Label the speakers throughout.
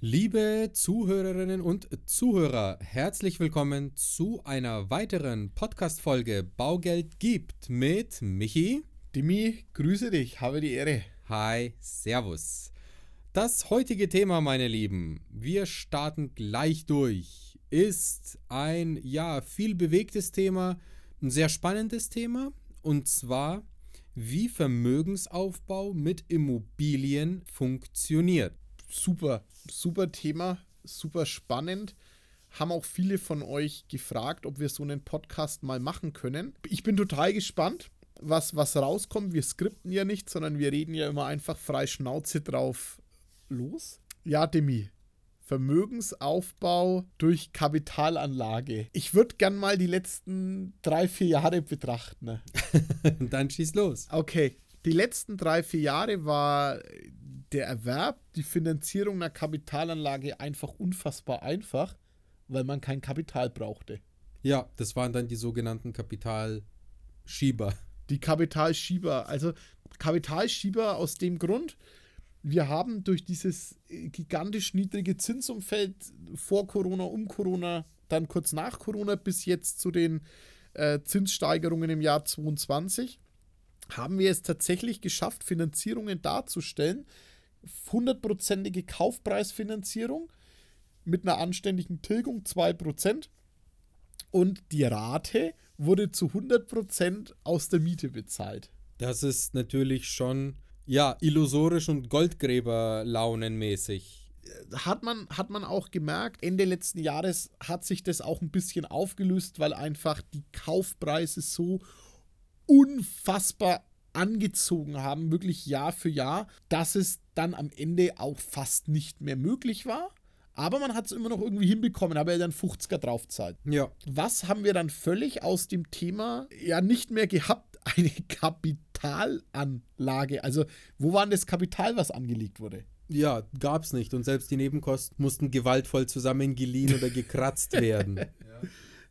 Speaker 1: Liebe Zuhörerinnen und Zuhörer, herzlich willkommen zu einer weiteren Podcast-Folge Baugeld gibt mit Michi.
Speaker 2: Dimi, grüße dich, habe die Ehre.
Speaker 1: Hi, Servus. Das heutige Thema, meine Lieben, wir starten gleich durch, ist ein, ja, viel bewegtes Thema, ein sehr spannendes Thema und zwar, wie Vermögensaufbau mit Immobilien funktioniert
Speaker 2: super, super Thema, super spannend. Haben auch viele von euch gefragt, ob wir so einen Podcast mal machen können. Ich bin total gespannt, was, was rauskommt. Wir skripten ja nicht, sondern wir reden ja immer einfach frei Schnauze drauf los. Ja, Demi. Vermögensaufbau durch Kapitalanlage. Ich würde gern mal die letzten drei, vier Jahre betrachten.
Speaker 1: Dann schieß los.
Speaker 2: Okay. Die letzten drei, vier Jahre war der Erwerb, die Finanzierung einer Kapitalanlage einfach unfassbar einfach, weil man kein Kapital brauchte.
Speaker 1: Ja, das waren dann die sogenannten Kapitalschieber.
Speaker 2: Die Kapitalschieber. Also Kapitalschieber aus dem Grund, wir haben durch dieses gigantisch niedrige Zinsumfeld vor Corona, um Corona, dann kurz nach Corona bis jetzt zu den äh, Zinssteigerungen im Jahr 2022, haben wir es tatsächlich geschafft, Finanzierungen darzustellen, hundertprozentige Kaufpreisfinanzierung mit einer anständigen Tilgung 2%. Und die Rate wurde zu 100% aus der Miete bezahlt.
Speaker 1: Das ist natürlich schon, ja, illusorisch und Goldgräberlaunenmäßig.
Speaker 2: Hat man, hat man auch gemerkt, Ende letzten Jahres hat sich das auch ein bisschen aufgelöst, weil einfach die Kaufpreise so unfassbar angezogen haben, wirklich Jahr für Jahr, dass es dann am Ende auch fast nicht mehr möglich war. Aber man hat es immer noch irgendwie hinbekommen, aber er dann 50er draufzahlt.
Speaker 1: Ja.
Speaker 2: Was haben wir dann völlig aus dem Thema ja nicht mehr gehabt? Eine Kapitalanlage. Also, wo war denn das Kapital, was angelegt wurde?
Speaker 1: Ja, gab es nicht. Und selbst die Nebenkosten mussten gewaltvoll zusammengeliehen oder gekratzt werden.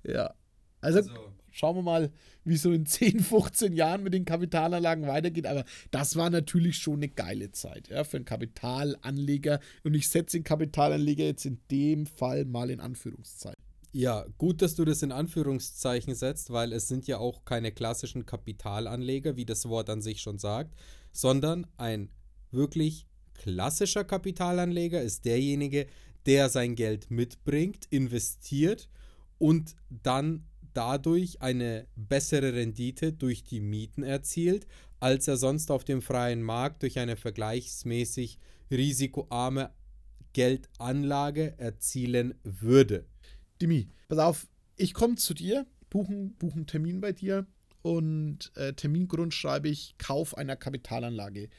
Speaker 2: Ja. ja. Also, also, schauen wir mal, wie so in 10, 15 Jahren mit den Kapitalanlagen weitergeht. Aber das war natürlich schon eine geile Zeit ja, für einen Kapitalanleger. Und ich setze den Kapitalanleger jetzt in dem Fall mal in Anführungszeichen.
Speaker 1: Ja, gut, dass du das in Anführungszeichen setzt, weil es sind ja auch keine klassischen Kapitalanleger, wie das Wort an sich schon sagt, sondern ein wirklich klassischer Kapitalanleger ist derjenige, der sein Geld mitbringt, investiert und dann dadurch eine bessere Rendite durch die Mieten erzielt, als er sonst auf dem freien Markt durch eine vergleichsmäßig risikoarme Geldanlage erzielen würde.
Speaker 2: Dimi, pass auf, ich komme zu dir, buchen, buchen Termin bei dir und äh, Termingrund schreibe ich Kauf einer Kapitalanlage.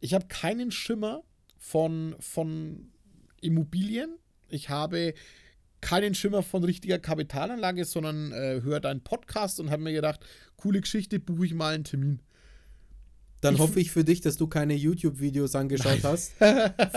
Speaker 2: Ich habe keinen Schimmer von, von Immobilien. Ich habe keinen Schimmer von richtiger Kapitalanlage, sondern äh, höre deinen Podcast und habe mir gedacht, coole Geschichte, buche ich mal einen Termin.
Speaker 1: Dann ich hoffe ich für dich, dass du keine YouTube-Videos angeschaut Nein. hast.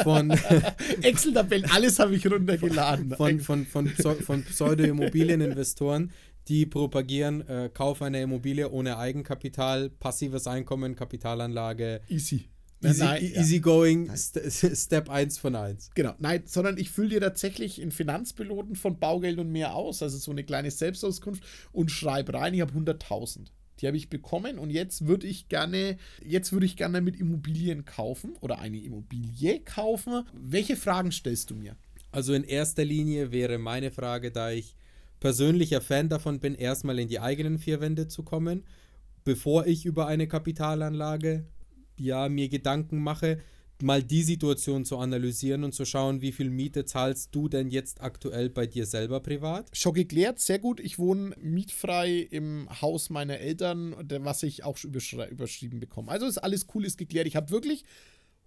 Speaker 2: Von Excel-Tabellen, alles habe ich runtergeladen.
Speaker 1: Von, von, von, von, Pseudo-Immobilieninvestoren, die propagieren, äh, Kauf einer Immobilie ohne Eigenkapital, passives Einkommen, Kapitalanlage.
Speaker 2: Easy.
Speaker 1: Easy, nein, easy going, St Step 1 von 1.
Speaker 2: Genau, nein, sondern ich fülle dir tatsächlich in Finanzpiloten von Baugeld und mehr aus, also so eine kleine Selbstauskunft und schreibe rein, ich habe 100.000. Die habe ich bekommen und jetzt würde ich gerne, jetzt würde ich gerne mit Immobilien kaufen oder eine Immobilie kaufen. Welche Fragen stellst du mir?
Speaker 1: Also in erster Linie wäre meine Frage, da ich persönlicher Fan davon bin, erstmal in die eigenen vier Wände zu kommen, bevor ich über eine Kapitalanlage ja, mir Gedanken mache, mal die Situation zu analysieren und zu schauen, wie viel Miete zahlst du denn jetzt aktuell bei dir selber privat?
Speaker 2: Schon geklärt, sehr gut. Ich wohne mietfrei im Haus meiner Eltern, was ich auch überschrieben bekomme. Also ist alles cool, ist geklärt. Ich habe wirklich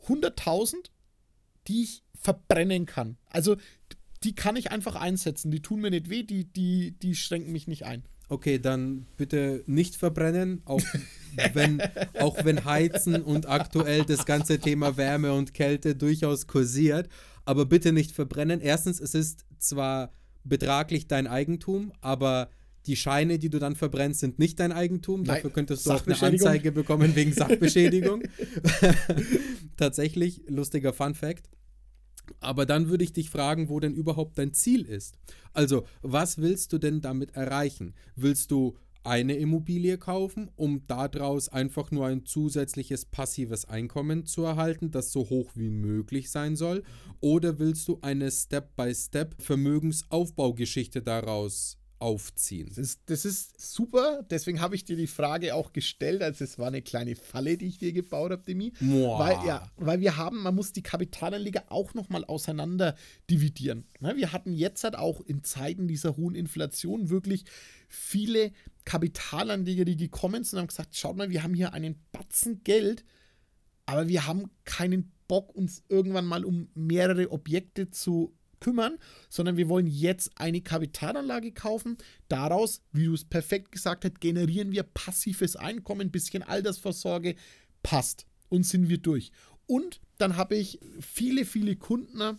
Speaker 2: 100.000, die ich verbrennen kann. Also die kann ich einfach einsetzen. Die tun mir nicht weh, die, die, die schränken mich nicht ein.
Speaker 1: Okay, dann bitte nicht verbrennen, auch wenn, auch wenn Heizen und aktuell das ganze Thema Wärme und Kälte durchaus kursiert. Aber bitte nicht verbrennen. Erstens, es ist zwar betraglich dein Eigentum, aber die Scheine, die du dann verbrennst, sind nicht dein Eigentum. Nein, Dafür könntest du auch eine Anzeige bekommen wegen Sachbeschädigung. Tatsächlich, lustiger Fun Fact. Aber dann würde ich dich fragen, wo denn überhaupt dein Ziel ist. Also, was willst du denn damit erreichen? Willst du eine Immobilie kaufen, um daraus einfach nur ein zusätzliches passives Einkommen zu erhalten, das so hoch wie möglich sein soll? Oder willst du eine Step-by-Step-Vermögensaufbaugeschichte daraus aufziehen.
Speaker 2: Das ist, das ist super, deswegen habe ich dir die Frage auch gestellt, als es war eine kleine Falle, die ich dir gebaut habe, Demi. Weil, ja, weil wir haben, man muss die Kapitalanleger auch nochmal auseinander dividieren. Ne, wir hatten jetzt halt auch in Zeiten dieser hohen Inflation wirklich viele Kapitalanleger, die gekommen sind und haben gesagt, schaut mal, wir haben hier einen Batzen Geld, aber wir haben keinen Bock, uns irgendwann mal um mehrere Objekte zu kümmern, sondern wir wollen jetzt eine Kapitalanlage kaufen. Daraus, wie du es perfekt gesagt hast, generieren wir passives Einkommen, ein bisschen Altersvorsorge, passt und sind wir durch. Und dann habe ich viele, viele Kunden,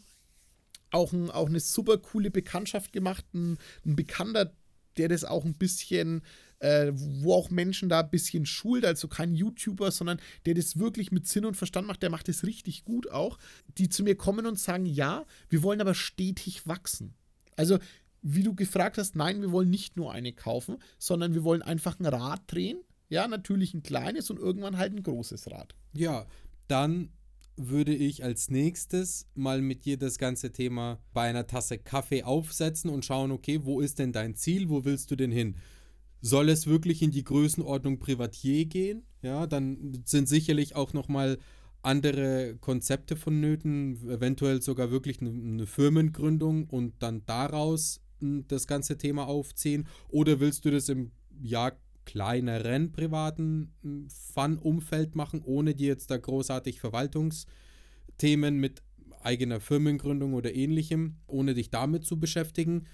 Speaker 2: auch, ein, auch eine super coole Bekanntschaft gemacht, ein, ein Bekannter, der das auch ein bisschen äh, wo auch Menschen da ein bisschen schult, also kein YouTuber, sondern der das wirklich mit Sinn und Verstand macht, der macht das richtig gut auch, die zu mir kommen und sagen, ja, wir wollen aber stetig wachsen. Also, wie du gefragt hast, nein, wir wollen nicht nur eine kaufen, sondern wir wollen einfach ein Rad drehen. Ja, natürlich ein kleines und irgendwann halt ein großes Rad.
Speaker 1: Ja, dann würde ich als nächstes mal mit dir das ganze Thema bei einer Tasse Kaffee aufsetzen und schauen, okay, wo ist denn dein Ziel, wo willst du denn hin? Soll es wirklich in die Größenordnung Privatier gehen? Ja, dann sind sicherlich auch nochmal andere Konzepte vonnöten, eventuell sogar wirklich eine, eine Firmengründung und dann daraus hm, das ganze Thema aufziehen? Oder willst du das im ja, kleineren privaten hm, Fun-Umfeld machen, ohne dir jetzt da großartig Verwaltungsthemen mit eigener Firmengründung oder ähnlichem, ohne dich damit zu beschäftigen?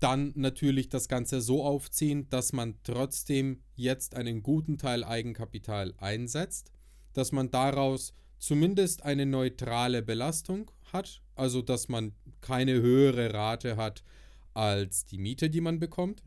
Speaker 1: Dann natürlich das Ganze so aufziehen, dass man trotzdem jetzt einen guten Teil Eigenkapital einsetzt, dass man daraus zumindest eine neutrale Belastung hat, also dass man keine höhere Rate hat als die Miete, die man bekommt,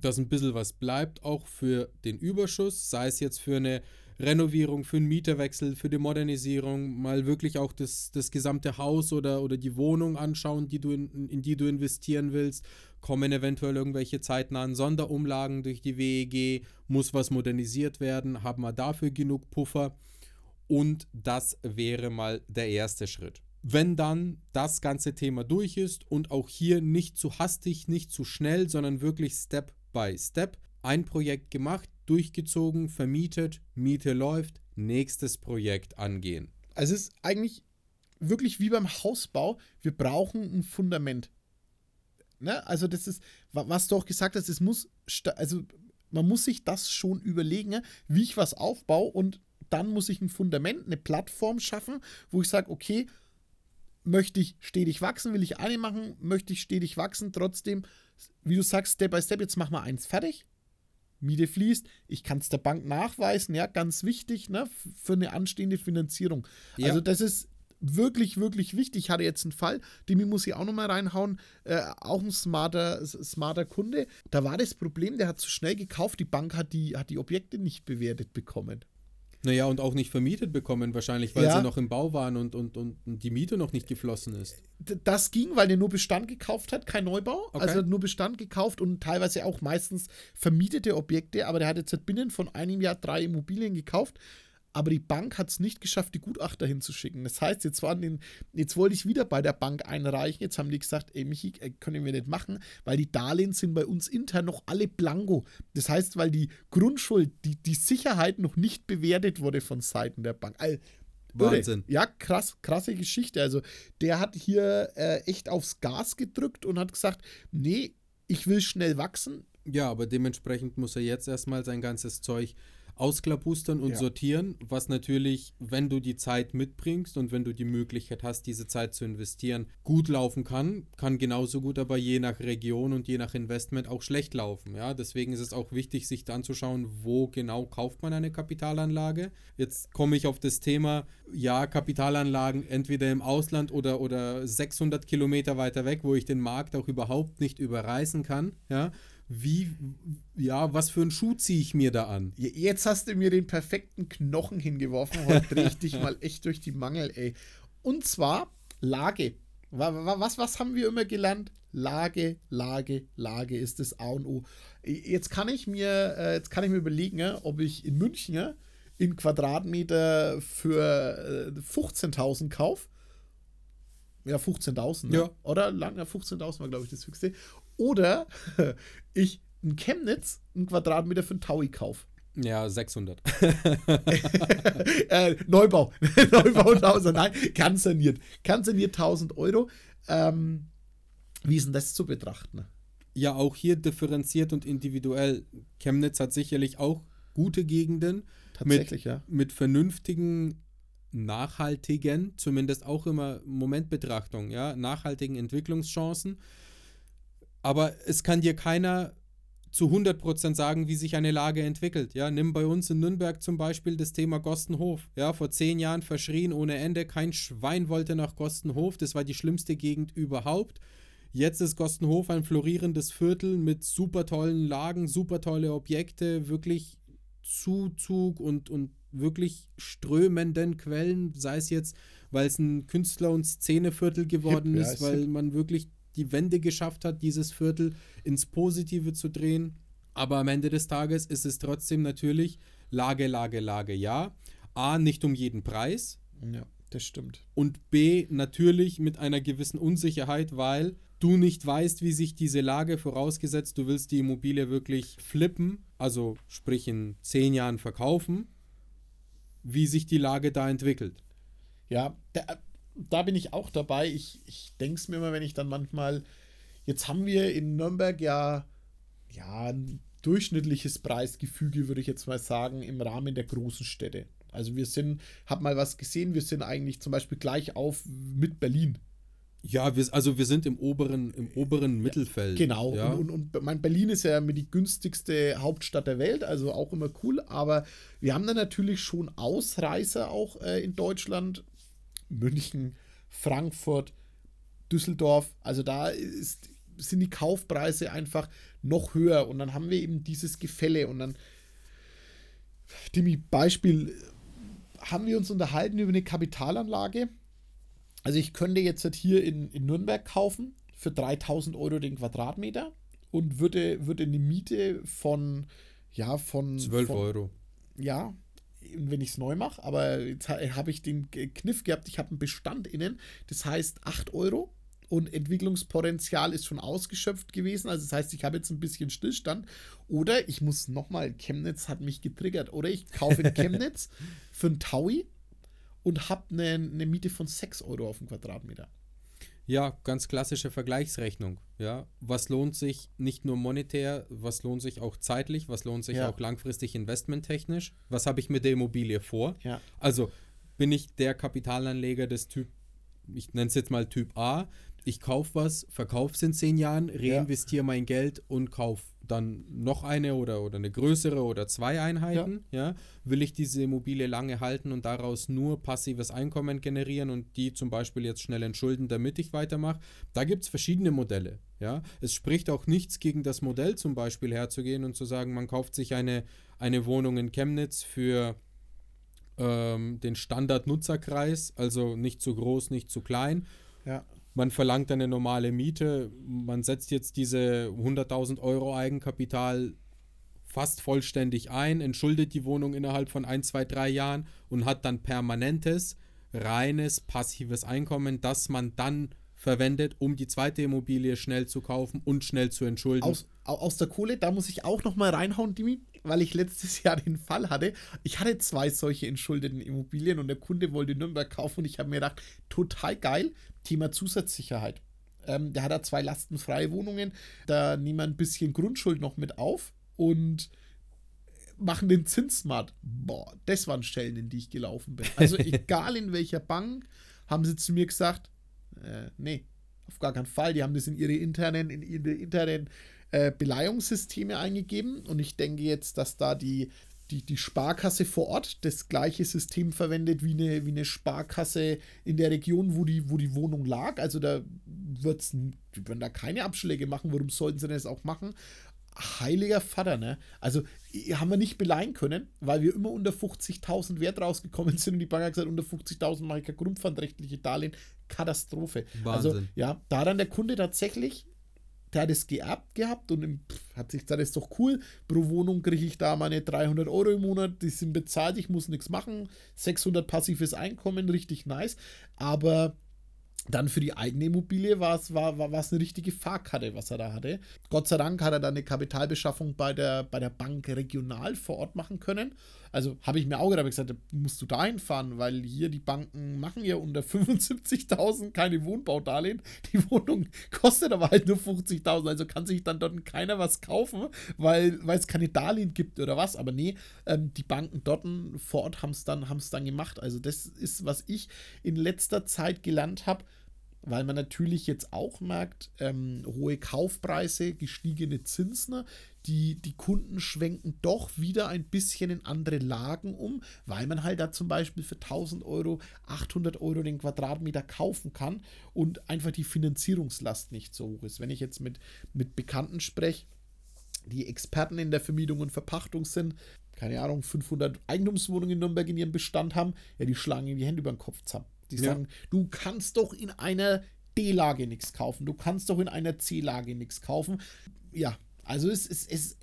Speaker 1: dass ein bisschen was bleibt, auch für den Überschuss, sei es jetzt für eine Renovierung, für einen Mieterwechsel, für die Modernisierung, mal wirklich auch das, das gesamte Haus oder, oder die Wohnung anschauen, die du in, in die du investieren willst. Kommen eventuell irgendwelche zeitnahen Sonderumlagen durch die WEG, muss was modernisiert werden, haben wir dafür genug Puffer. Und das wäre mal der erste Schritt. Wenn dann das ganze Thema durch ist und auch hier nicht zu hastig, nicht zu schnell, sondern wirklich Step by Step, ein Projekt gemacht, durchgezogen, vermietet, Miete läuft, nächstes Projekt angehen.
Speaker 2: Also es ist eigentlich wirklich wie beim Hausbau, wir brauchen ein Fundament. Ne? Also das ist, was du auch gesagt hast, es muss, also man muss sich das schon überlegen, ne? wie ich was aufbaue und dann muss ich ein Fundament, eine Plattform schaffen, wo ich sage, okay, möchte ich stetig wachsen, will ich eine machen, möchte ich stetig wachsen, trotzdem, wie du sagst, Step by Step, jetzt machen wir eins fertig, Miete fließt. Ich kann es der Bank nachweisen, ja, ganz wichtig, ne, für eine anstehende Finanzierung. Ja. Also das ist wirklich, wirklich wichtig. Ich hatte jetzt einen Fall, den muss ich auch nochmal reinhauen. Äh, auch ein smarter, smarter Kunde. Da war das Problem, der hat zu schnell gekauft, die Bank hat die, hat die Objekte nicht bewertet bekommen.
Speaker 1: Naja, und auch nicht vermietet bekommen, wahrscheinlich, weil ja. sie noch im Bau waren und, und, und die Miete noch nicht geflossen ist.
Speaker 2: Das ging, weil der nur Bestand gekauft hat, kein Neubau. Okay. Also nur Bestand gekauft und teilweise auch meistens vermietete Objekte, aber der hat jetzt binnen von einem Jahr drei Immobilien gekauft aber die Bank hat es nicht geschafft, die Gutachter hinzuschicken. Das heißt, jetzt, waren den, jetzt wollte ich wieder bei der Bank einreichen. Jetzt haben die gesagt, ey Michi, äh, können wir nicht machen, weil die Darlehen sind bei uns intern noch alle blanko. Das heißt, weil die Grundschuld, die, die Sicherheit noch nicht bewertet wurde von Seiten der Bank. Also, Wahnsinn. Ja, krass, krasse Geschichte. Also, der hat hier äh, echt aufs Gas gedrückt und hat gesagt, nee, ich will schnell wachsen.
Speaker 1: Ja, aber dementsprechend muss er jetzt erstmal sein ganzes Zeug ausklabustern und ja. sortieren, was natürlich, wenn du die Zeit mitbringst und wenn du die Möglichkeit hast, diese Zeit zu investieren, gut laufen kann, kann genauso gut aber je nach Region und je nach Investment auch schlecht laufen. Ja, deswegen ist es auch wichtig, sich dann zu schauen, wo genau kauft man eine Kapitalanlage. Jetzt komme ich auf das Thema, ja, Kapitalanlagen entweder im Ausland oder, oder 600 Kilometer weiter weg, wo ich den Markt auch überhaupt nicht überreißen kann. Ja, wie, ja, was für einen Schuh ziehe ich mir da an?
Speaker 2: Jetzt hast du mir den perfekten Knochen hingeworfen. Heute drehe ich dich mal echt durch die Mangel, ey. Und zwar Lage. Was, was haben wir immer gelernt? Lage, Lage, Lage ist das A und O. Jetzt kann ich mir, äh, jetzt kann ich mir überlegen, ob ich in München in Quadratmeter für 15.000 äh, kaufe. Ja, 15.000. Ne? Ja. Oder lang, 15.000 war, glaube ich, das höchste. Oder ich in Chemnitz einen Quadratmeter für einen Taui kaufe.
Speaker 1: Ja, 600.
Speaker 2: äh, Neubau. Neubau 1000. Nein, kann saniert. Kann saniert 1000 Euro. Ähm, wie ist denn das zu betrachten?
Speaker 1: Ja, auch hier differenziert und individuell. Chemnitz hat sicherlich auch gute Gegenden.
Speaker 2: Tatsächlich,
Speaker 1: mit,
Speaker 2: ja.
Speaker 1: Mit vernünftigen, nachhaltigen, zumindest auch immer Momentbetrachtung, ja, nachhaltigen Entwicklungschancen. Aber es kann dir keiner zu 100% sagen, wie sich eine Lage entwickelt. Ja, nimm bei uns in Nürnberg zum Beispiel das Thema Gostenhof. Ja, vor zehn Jahren verschrien ohne Ende, kein Schwein wollte nach Gostenhof. Das war die schlimmste Gegend überhaupt. Jetzt ist Gostenhof ein florierendes Viertel mit super tollen Lagen, super tolle Objekte, wirklich Zuzug und, und wirklich strömenden Quellen, sei es jetzt, weil es ein Künstler- und Szeneviertel geworden Hip, ja, ist, weil man wirklich die Wende geschafft hat, dieses Viertel ins Positive zu drehen. Aber am Ende des Tages ist es trotzdem natürlich Lage, Lage, Lage, ja. A, nicht um jeden Preis.
Speaker 2: Ja, das stimmt.
Speaker 1: Und B, natürlich mit einer gewissen Unsicherheit, weil du nicht weißt, wie sich diese Lage, vorausgesetzt, du willst die Immobilie wirklich flippen, also sprich in zehn Jahren verkaufen, wie sich die Lage da entwickelt.
Speaker 2: Ja, der, da bin ich auch dabei. Ich, ich denke es mir immer, wenn ich dann manchmal, jetzt haben wir in Nürnberg ja, ja ein durchschnittliches Preisgefüge, würde ich jetzt mal sagen, im Rahmen der großen Städte. Also wir sind, hab mal was gesehen, wir sind eigentlich zum Beispiel gleich auf mit Berlin.
Speaker 1: Ja, wir, also wir sind im oberen, im oberen Mittelfeld.
Speaker 2: Genau, ja. und, und, und mein Berlin ist ja die günstigste Hauptstadt der Welt, also auch immer cool, aber wir haben da natürlich schon Ausreißer auch äh, in Deutschland, München, Frankfurt, Düsseldorf. Also da ist, sind die Kaufpreise einfach noch höher und dann haben wir eben dieses Gefälle und dann, Dimi, Beispiel, haben wir uns unterhalten über eine Kapitalanlage. Also ich könnte jetzt halt hier in, in Nürnberg kaufen für 3000 Euro den Quadratmeter und würde, würde eine Miete von, ja, von...
Speaker 1: 12
Speaker 2: von,
Speaker 1: Euro.
Speaker 2: Ja, wenn ich es neu mache, aber jetzt habe ich den Kniff gehabt, ich habe einen Bestand innen, das heißt 8 Euro und Entwicklungspotenzial ist schon ausgeschöpft gewesen. Also das heißt, ich habe jetzt ein bisschen Stillstand. Oder ich muss nochmal, Chemnitz hat mich getriggert. Oder ich kaufe in Chemnitz für einen Taui und habe eine, eine Miete von 6 Euro auf den Quadratmeter.
Speaker 1: Ja, ganz klassische Vergleichsrechnung. Ja, was lohnt sich nicht nur monetär, was lohnt sich auch zeitlich, was lohnt sich ja. auch langfristig investmenttechnisch? Was habe ich mit der Immobilie vor?
Speaker 2: Ja.
Speaker 1: Also bin ich der Kapitalanleger des Typ, ich nenne es jetzt mal Typ A, ich kaufe was, verkaufe es in zehn Jahren, reinvestiere ja. mein Geld und kaufe dann noch eine oder, oder eine größere oder zwei Einheiten. Ja. ja. Will ich diese Immobilie lange halten und daraus nur passives Einkommen generieren und die zum Beispiel jetzt schnell entschulden, damit ich weitermache? Da gibt es verschiedene Modelle. Ja. Es spricht auch nichts gegen das Modell zum Beispiel herzugehen und zu sagen, man kauft sich eine, eine Wohnung in Chemnitz für ähm, den Standard-Nutzerkreis, also nicht zu groß, nicht zu klein.
Speaker 2: Ja
Speaker 1: man verlangt eine normale Miete, man setzt jetzt diese 100.000 Euro Eigenkapital fast vollständig ein, entschuldet die Wohnung innerhalb von ein, zwei, drei Jahren und hat dann permanentes, reines, passives Einkommen, das man dann verwendet, um die zweite Immobilie schnell zu kaufen und schnell zu entschulden.
Speaker 2: Aus, aus der Kohle, da muss ich auch noch mal reinhauen, Dimi, weil ich letztes Jahr den Fall hatte. Ich hatte zwei solche entschuldeten Immobilien und der Kunde wollte Nürnberg kaufen und ich habe mir gedacht, total geil, Thema Zusatzsicherheit. Ähm, der hat da zwei lastenfreie Wohnungen, da nehmen wir ein bisschen Grundschuld noch mit auf und machen den Zinssmart. Boah, das waren Stellen, in die ich gelaufen bin. Also egal in welcher Bank, haben sie zu mir gesagt, äh, nee, auf gar keinen Fall. Die haben das in ihre internen, in ihre internen äh, Beleihungssysteme eingegeben und ich denke jetzt, dass da die, die, die Sparkasse vor Ort das gleiche System verwendet wie eine, wie eine Sparkasse in der Region, wo die, wo die Wohnung lag. Also da wird's, die würden da keine Abschläge machen. Warum sollten sie das auch machen? Heiliger Vater, ne? Also haben wir nicht beleihen können, weil wir immer unter 50.000 Wert rausgekommen sind und die Bank hat gesagt, unter 50.000 mache ich kein grundpfandrechtliche Darlehen. Katastrophe. Also,
Speaker 1: Wahnsinn.
Speaker 2: Also ja, da dann der Kunde tatsächlich, der hat es geerbt gehabt und im, pff, hat sich gesagt, das ist doch cool, pro Wohnung kriege ich da meine 300 Euro im Monat, die sind bezahlt, ich muss nichts machen, 600 passives Einkommen, richtig nice, aber dann für die eigene Immobilie war es war, war, eine richtige Fahrkarte, was er da hatte. Gott sei Dank hat er dann eine Kapitalbeschaffung bei der, bei der Bank regional vor Ort machen können. Also habe ich mir auch gedacht, gesagt, musst du da hinfahren, weil hier die Banken machen ja unter 75.000 keine Wohnbaudarlehen. Die Wohnung kostet aber halt nur 50.000, also kann sich dann dort keiner was kaufen, weil, weil es keine Darlehen gibt oder was. Aber nee, ähm, die Banken dort vor Ort haben es dann, dann gemacht. Also das ist, was ich in letzter Zeit gelernt habe weil man natürlich jetzt auch merkt, ähm, hohe Kaufpreise, gestiegene Zinsen, die, die Kunden schwenken doch wieder ein bisschen in andere Lagen um, weil man halt da zum Beispiel für 1000 Euro, 800 Euro den Quadratmeter kaufen kann und einfach die Finanzierungslast nicht so hoch ist. Wenn ich jetzt mit, mit Bekannten spreche, die Experten in der Vermietung und Verpachtung sind, keine Ahnung, 500 Eigentumswohnungen in Nürnberg in ihrem Bestand haben, ja, die schlagen die Hände über den Kopf zusammen. Die ja. sagen, du kannst doch in einer D-Lage nichts kaufen, du kannst doch in einer C-Lage nichts kaufen. Ja, also es ist, es ist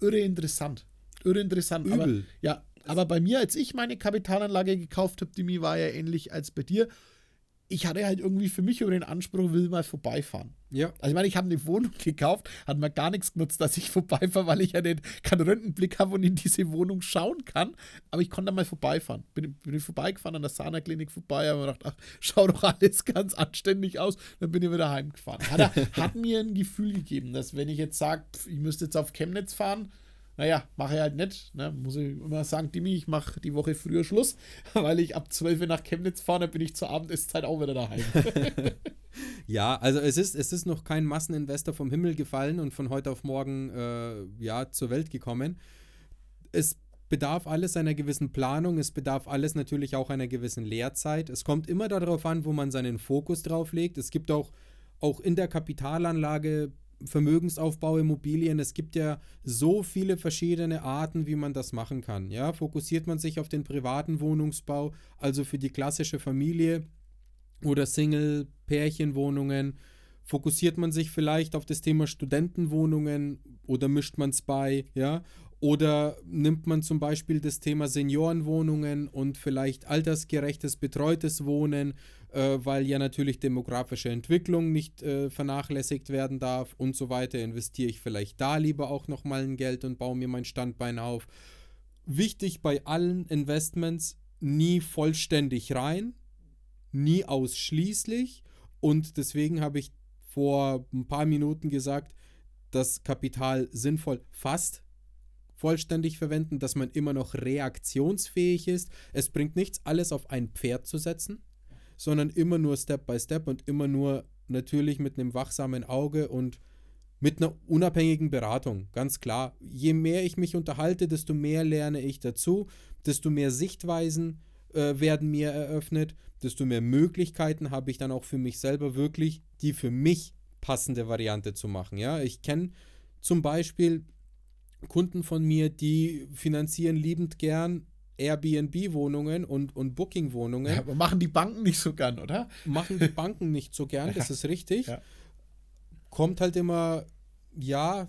Speaker 2: irre interessant. Irre interessant. Übel. Aber, ja, aber bei mir, als ich meine Kapitalanlage gekauft habe, Dimi, war ja ähnlich als bei dir ich hatte halt irgendwie für mich über den Anspruch, will mal vorbeifahren. Ja. Also ich meine, ich habe eine Wohnung gekauft, hat mir gar nichts genutzt, dass ich vorbeifahre, weil ich ja den, keinen Röntgenblick habe und in diese Wohnung schauen kann. Aber ich konnte da mal vorbeifahren. Bin, bin ich vorbeigefahren an der Sana-Klinik vorbei, habe mir gedacht, ach, schau doch alles ganz anständig aus. Dann bin ich wieder heimgefahren. Hat, er, hat mir ein Gefühl gegeben, dass wenn ich jetzt sage, ich müsste jetzt auf Chemnitz fahren, naja, mache ich halt nicht. Ne? Muss ich immer sagen, Dimi, ich mache die Woche früher Schluss, weil ich ab 12 Uhr nach Chemnitz fahre, dann bin ich zur Abendesszeit auch wieder daheim.
Speaker 1: ja, also es ist, es ist noch kein Masseninvestor vom Himmel gefallen und von heute auf morgen äh, ja, zur Welt gekommen. Es bedarf alles einer gewissen Planung, es bedarf alles natürlich auch einer gewissen Lehrzeit. Es kommt immer darauf an, wo man seinen Fokus drauf legt. Es gibt auch, auch in der Kapitalanlage Vermögensaufbau, Immobilien. Es gibt ja so viele verschiedene Arten, wie man das machen kann. Ja, fokussiert man sich auf den privaten Wohnungsbau, also für die klassische Familie oder Single-Pärchenwohnungen, fokussiert man sich vielleicht auf das Thema Studentenwohnungen oder mischt man es bei, ja? Oder nimmt man zum Beispiel das Thema Seniorenwohnungen und vielleicht altersgerechtes, betreutes Wohnen äh, weil ja natürlich demografische Entwicklung nicht äh, vernachlässigt werden darf und so weiter, investiere ich vielleicht da lieber auch nochmal ein Geld und baue mir mein Standbein auf. Wichtig bei allen Investments, nie vollständig rein, nie ausschließlich und deswegen habe ich vor ein paar Minuten gesagt, das Kapital sinnvoll fast vollständig verwenden, dass man immer noch reaktionsfähig ist. Es bringt nichts, alles auf ein Pferd zu setzen sondern immer nur Step by Step und immer nur natürlich mit einem wachsamen Auge und mit einer unabhängigen Beratung, ganz klar. Je mehr ich mich unterhalte, desto mehr lerne ich dazu, desto mehr Sichtweisen äh, werden mir eröffnet, desto mehr Möglichkeiten habe ich dann auch für mich selber wirklich die für mich passende Variante zu machen. Ja, ich kenne zum Beispiel Kunden von mir, die finanzieren liebend gern Airbnb-Wohnungen und, und Booking-Wohnungen. Ja,
Speaker 2: aber machen die Banken nicht so gern, oder?
Speaker 1: Machen die Banken nicht so gern, das ist richtig. Ja. Kommt halt immer, ja,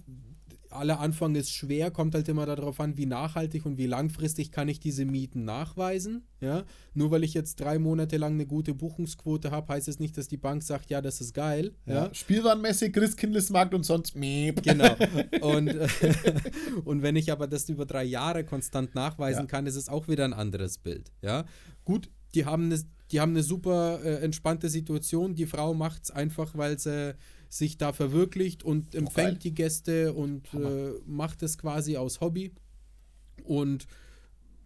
Speaker 1: aller Anfang ist schwer, kommt halt immer darauf an, wie nachhaltig und wie langfristig kann ich diese Mieten nachweisen. Ja? Nur weil ich jetzt drei Monate lang eine gute Buchungsquote habe, heißt es nicht, dass die Bank sagt, ja, das ist geil. Ja?
Speaker 2: ja. Spielwarenmesse, Christkindlesmarkt und sonst Miep.
Speaker 1: Genau. Und, und wenn ich aber das über drei Jahre konstant nachweisen ja. kann, ist es auch wieder ein anderes Bild. Ja? Gut, die haben eine, die haben eine super äh, entspannte Situation. Die Frau macht es einfach, weil sie sich da verwirklicht und empfängt die Gäste und äh, macht es quasi aus Hobby. Und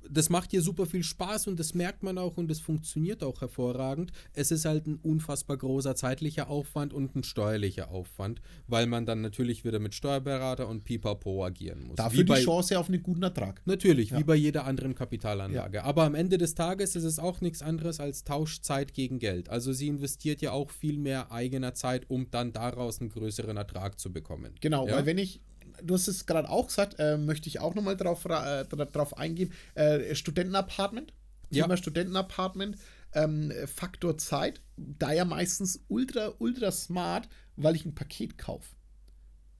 Speaker 1: das macht ihr super viel Spaß und das merkt man auch und es funktioniert auch hervorragend. Es ist halt ein unfassbar großer zeitlicher Aufwand und ein steuerlicher Aufwand, weil man dann natürlich wieder mit Steuerberater und Pipapo agieren muss.
Speaker 2: Dafür die Chance auf einen guten Ertrag.
Speaker 1: Natürlich, ja. wie bei jeder anderen Kapitalanlage. Ja. Aber am Ende des Tages ist es auch nichts anderes als Tauschzeit gegen Geld. Also sie investiert ja auch viel mehr eigener Zeit, um dann daraus einen größeren Ertrag zu bekommen.
Speaker 2: Genau,
Speaker 1: ja?
Speaker 2: weil wenn ich du hast es gerade auch gesagt, äh, möchte ich auch nochmal drauf, äh, drauf eingehen. Äh, Studentenapartment.
Speaker 1: Ja.
Speaker 2: Thema Studentenapartment. Ähm, Faktor Zeit. Da ja meistens ultra, ultra smart, weil ich ein Paket kaufe.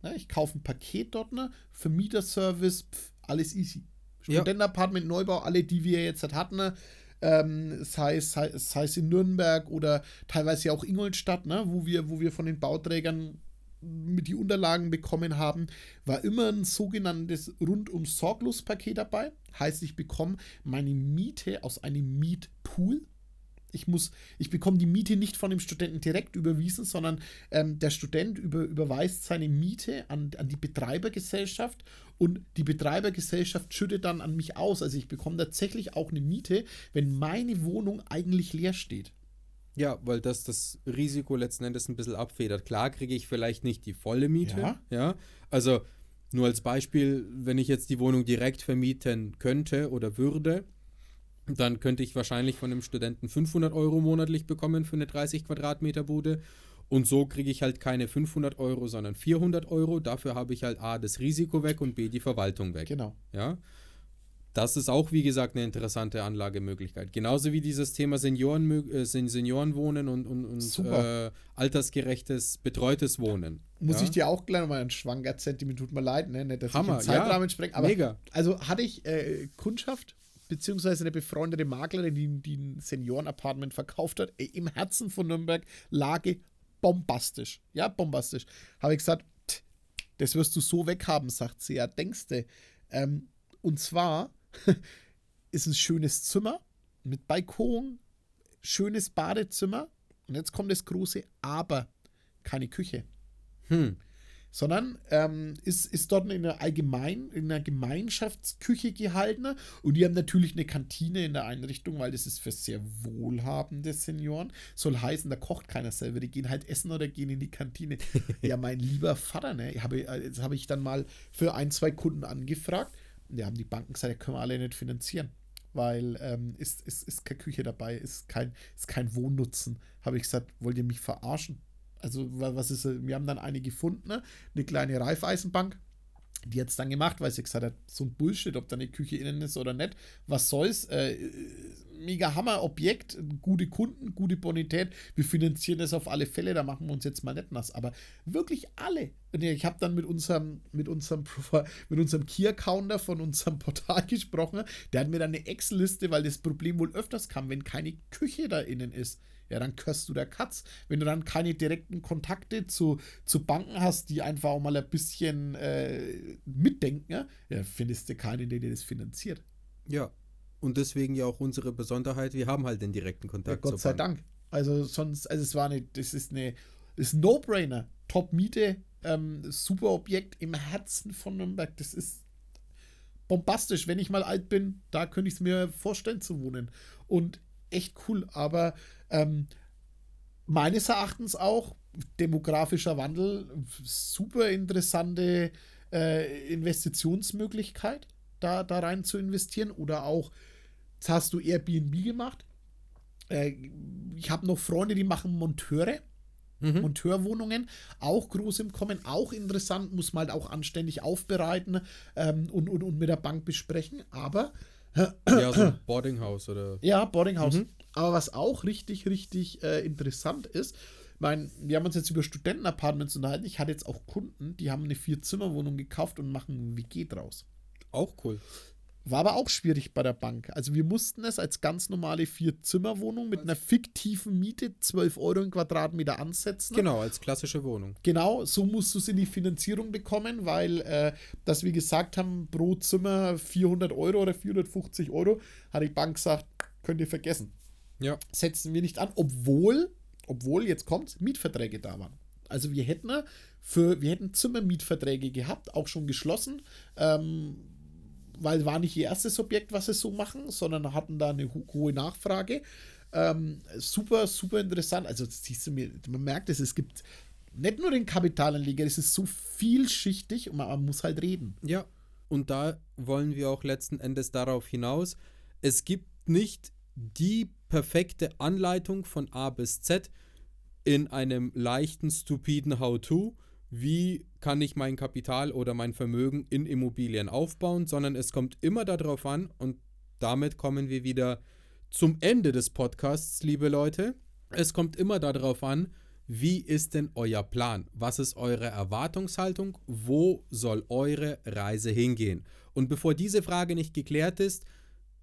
Speaker 2: Ne, ich kaufe ein Paket dort, ne? Vermieterservice, pf, alles easy.
Speaker 1: Ja.
Speaker 2: Studentenapartment, Neubau, alle, die wir jetzt halt hatten, ne? ähm, sei, es, sei, sei es in Nürnberg oder teilweise ja auch Ingolstadt, ne? wo, wir, wo wir von den Bauträgern die Unterlagen bekommen haben, war immer ein sogenanntes rundum sorglos Paket dabei. Heißt, ich bekomme meine Miete aus einem Mietpool. Ich muss, ich bekomme die Miete nicht von dem Studenten direkt überwiesen, sondern ähm, der Student über, überweist seine Miete an, an die Betreibergesellschaft und die Betreibergesellschaft schüttet dann an mich aus. Also ich bekomme tatsächlich auch eine Miete, wenn meine Wohnung eigentlich leer steht.
Speaker 1: Ja, weil das das Risiko letzten Endes ein bisschen abfedert. Klar kriege ich vielleicht nicht die volle Miete.
Speaker 2: Ja.
Speaker 1: ja. Also nur als Beispiel, wenn ich jetzt die Wohnung direkt vermieten könnte oder würde, dann könnte ich wahrscheinlich von einem Studenten 500 Euro monatlich bekommen für eine 30 Quadratmeter Bude. Und so kriege ich halt keine 500 Euro, sondern 400 Euro. Dafür habe ich halt A, das Risiko weg und B, die Verwaltung weg.
Speaker 2: Genau.
Speaker 1: Ja. Das ist auch, wie gesagt, eine interessante Anlagemöglichkeit. Genauso wie dieses Thema Senioren, äh, Seniorenwohnen und, und, und äh, altersgerechtes, betreutes Wohnen.
Speaker 2: Muss
Speaker 1: ja?
Speaker 2: ich dir auch gleich nochmal einen Schwank erzählen, mir tut mir leid, ne? Nicht, dass
Speaker 1: Hammer,
Speaker 2: ich den Zeitrahmen
Speaker 1: ja.
Speaker 2: spreng, aber
Speaker 1: Mega.
Speaker 2: also hatte ich äh, Kundschaft, beziehungsweise eine befreundete Maklerin, die, die ein Seniorenapartment verkauft hat, im Herzen von Nürnberg, Lage bombastisch. Ja, bombastisch. Habe ich gesagt, "Tch, das wirst du so weghaben, sagt sie. Ja, denkst du. Ähm, und zwar ist ein schönes Zimmer mit Balkon, schönes Badezimmer. Und jetzt kommt das große Aber. Keine Küche
Speaker 1: Hm.
Speaker 2: sondern ähm, ist, ist dort in einer allgemein, in einer Gemeinschaftsküche gehalten und die haben natürlich eine Kantine in der Einrichtung, weil das ist für sehr wohlhabende Senioren. Soll heißen, da kocht keiner selber, die gehen halt essen oder gehen in die Kantine. ja, mein lieber Vater, ne, habe, das habe ich dann mal für ein, zwei Kunden angefragt. Die haben die Banken gesagt, können wir alle nicht finanzieren. Weil ähm, ist, ist, ist keine Küche dabei, ist kein, ist kein Wohnnutzen. Habe ich gesagt, wollt ihr mich verarschen? Also, wa- was ist, äh, wir haben dann eine gefunden, ne? eine kleine Reifeisenbank. Die hat es dann gemacht, weil sie gesagt hat, so ein Bullshit, ob da eine Küche innen ist oder nicht. Was soll's? Äh, mega Hammer-Objekt, gute Kunden, gute Bonität. Wir finanzieren das auf alle Fälle, da machen wir uns jetzt mal nicht nass. Aber wirklich alle. Ich habe dann mit unserem, mit unserem, mit unserem Key-Counter von unserem Portal gesprochen. Der hat mir dann eine Excel-Liste, weil das Problem wohl öfters kam, wenn keine Küche da innen ist. Ja, dann körst du der Katz. Wenn du dann keine direkten Kontakte zu, zu Banken hast, die einfach auch mal ein bisschen äh, mitdenken, ja, findest du keinen, der dir das finanziert.
Speaker 1: Ja. Und deswegen ja auch unsere Besonderheit, wir haben halt den direkten
Speaker 2: Ja,
Speaker 1: Kontakt
Speaker 2: Gott
Speaker 1: zur
Speaker 2: sei
Speaker 1: Bank.
Speaker 2: Dank. Also sonst, also es war eine, das ist eine, ist ein No-Brainer. Top-Miete, ähm, super Objekt im Herzen von Nürnberg. Das ist bombastisch. Wenn ich mal alt bin, da könnte ich es mir vorstellen zu wohnen. Und echt cool. Aber ähm, meines Erachtens auch demografischer Wandel, super interessante äh, Investitionsmöglichkeit, da, da rein zu investieren. Oder auch, jetzt hast du Airbnb gemacht. Äh, ich habe noch Freunde, die machen Monteure.
Speaker 1: Mhm.
Speaker 2: Monteurwohnungen, auch groß im Kommen, auch interessant, muss man halt auch anständig aufbereiten ähm, und, und, und mit der Bank besprechen. Aber
Speaker 1: Ja, so ein Boardinghouse oder.
Speaker 2: ja, Boardinghouse.
Speaker 1: Mhm.
Speaker 2: Aber was auch richtig, richtig äh, interessant ist, ich meine, wir haben uns jetzt über Studentenapartments unterhalten. Ich hatte jetzt auch Kunden, die haben eine Vier-Zimmer-Wohnung gekauft und machen ein WG draus.
Speaker 1: Auch cool.
Speaker 2: War aber auch schwierig bei der Bank. Also wir mussten es als ganz normale Vier-Zimmer-Wohnung mit einer fiktiven Miete 12 Euro im Quadratmeter ansetzen.
Speaker 1: Genau, als klassische Wohnung.
Speaker 2: Genau, so musst du es in die Finanzierung bekommen, weil, äh, dass wir gesagt haben, pro Zimmer 400 Euro oder 450 Euro, hat die Bank gesagt, könnt ihr vergessen.
Speaker 1: Ja.
Speaker 2: Setzen wir nicht an, obwohl, obwohl, jetzt kommt, Mietverträge da waren. Also wir hätten für, wir hätten Zimmermietverträge gehabt, auch schon geschlossen, ähm, weil war nicht ihr erstes Objekt, was sie so machen, sondern hatten da eine ho hohe Nachfrage. Ähm, super, super interessant. Also siehst du mir, man merkt es, es gibt nicht nur den Kapitalanleger, es ist so vielschichtig und man, man muss halt reden.
Speaker 1: Ja, und da wollen wir auch letzten Endes darauf hinaus. Es gibt nicht die perfekte Anleitung von A bis Z in einem leichten, stupiden How-To, wie kann ich mein Kapital oder mein Vermögen in Immobilien aufbauen, sondern es kommt immer darauf an und damit kommen wir wieder zum Ende des Podcasts, liebe Leute. Es kommt immer darauf an, wie ist denn euer Plan? Was ist eure Erwartungshaltung? Wo soll eure Reise hingehen? Und bevor diese Frage nicht geklärt ist,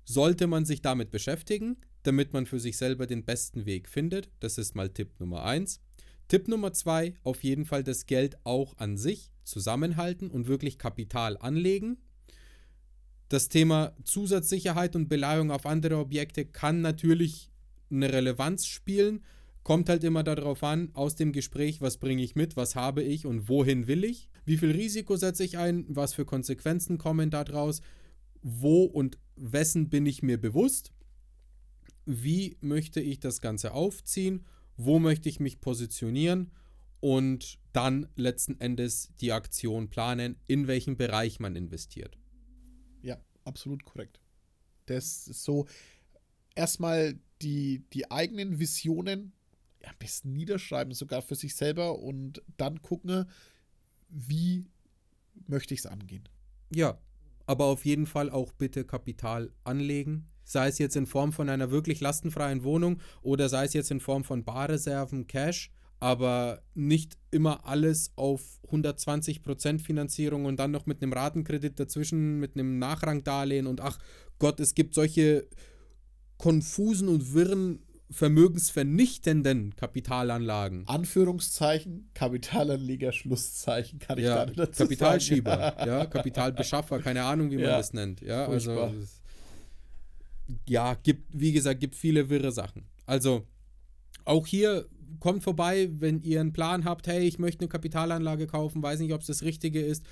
Speaker 1: sollte man sich damit beschäftigen, damit man für sich selber den besten Weg findet. Das ist mal Tipp Nummer 1. Tipp Nummer 2, auf jeden Fall das Geld auch an sich zusammenhalten und wirklich Kapital anlegen. Das Thema Zusatzsicherheit und Beleihung auf andere Objekte kann natürlich eine Relevanz spielen, kommt halt immer darauf an, aus dem Gespräch, was bringe ich mit, was habe ich und wohin will ich, wie viel Risiko setze ich ein, was für Konsequenzen kommen daraus, wo und wessen bin ich mir bewusst, wie möchte ich das Ganze aufziehen, wo möchte ich mich positionieren und dann letzten Endes die Aktion planen, in welchem Bereich man investiert.
Speaker 2: Ja, absolut korrekt. Das ist so erstmal die, die eigenen Visionen am besten niederschreiben, sogar für sich selber und dann gucken, wie möchte ich es angehen.
Speaker 1: Ja, aber auf jeden Fall auch bitte Kapital anlegen. Sei es jetzt in Form von einer wirklich lastenfreien Wohnung oder sei es jetzt in Form von Barreserven, Cash, aber nicht immer alles auf 120% Finanzierung und dann noch mit einem Ratenkredit dazwischen, mit einem Nachrangdarlehen und ach Gott, es gibt solche konfusen und wirren vermögensvernichtenden Kapitalanlagen.
Speaker 2: Anführungszeichen, Kapitalanleger, Schlusszeichen, kann ich
Speaker 1: ja,
Speaker 2: da dazu
Speaker 1: Kapitalschieber,
Speaker 2: sagen.
Speaker 1: ja, Kapitalbeschaffer, keine Ahnung, wie man
Speaker 2: Ja,
Speaker 1: das nennt. Ja,
Speaker 2: furchtbar.
Speaker 1: also es- ja, gibt, wie gesagt, gibt viele wirre Sachen. Also auch hier kommt vorbei, wenn ihr einen Plan habt, hey, ich möchte eine Kapitalanlage kaufen, weiß nicht, ob es das Richtige ist.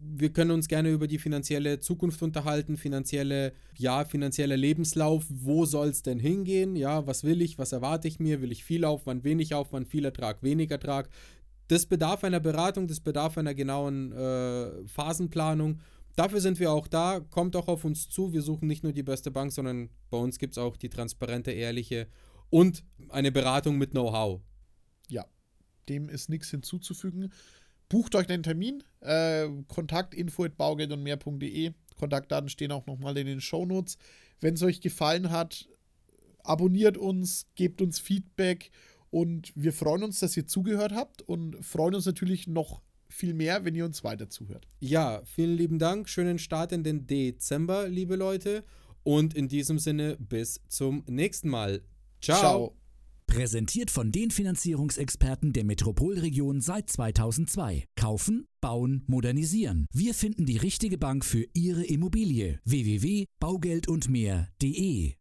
Speaker 1: Wir können uns gerne über die finanzielle Zukunft unterhalten, finanzielle, ja, finanzieller Lebenslauf, wo soll es denn hingehen? Ja, was will ich, was erwarte ich mir? Will ich viel Aufwand, wenig Aufwand, viel Ertrag, wenig Ertrag? Das bedarf einer Beratung, das bedarf einer genauen äh, Phasenplanung. Dafür sind wir auch da. Kommt auch auf uns zu. Wir suchen nicht nur die beste Bank, sondern bei uns gibt es auch die transparente, ehrliche und eine Beratung mit Know-how.
Speaker 2: Ja, dem ist nichts hinzuzufügen. Bucht euch einen Termin. Äh, Kontakt info@baugeld und mehr.de. Kontaktdaten stehen auch nochmal in den Shownotes. Wenn es euch gefallen hat, abonniert uns, gebt uns Feedback und wir freuen uns, dass ihr zugehört habt und freuen uns natürlich noch viel mehr, wenn ihr uns weiter zuhört.
Speaker 1: Ja, vielen lieben Dank. Schönen Start in den Dezember, liebe Leute. Und in diesem Sinne bis zum nächsten Mal. Ciao.
Speaker 2: Ciao.
Speaker 3: Präsentiert von den Finanzierungsexperten der Metropolregion seit 2002. Kaufen, bauen, modernisieren. Wir finden die richtige Bank für Ihre Immobilie. www.baugeldundmehr.de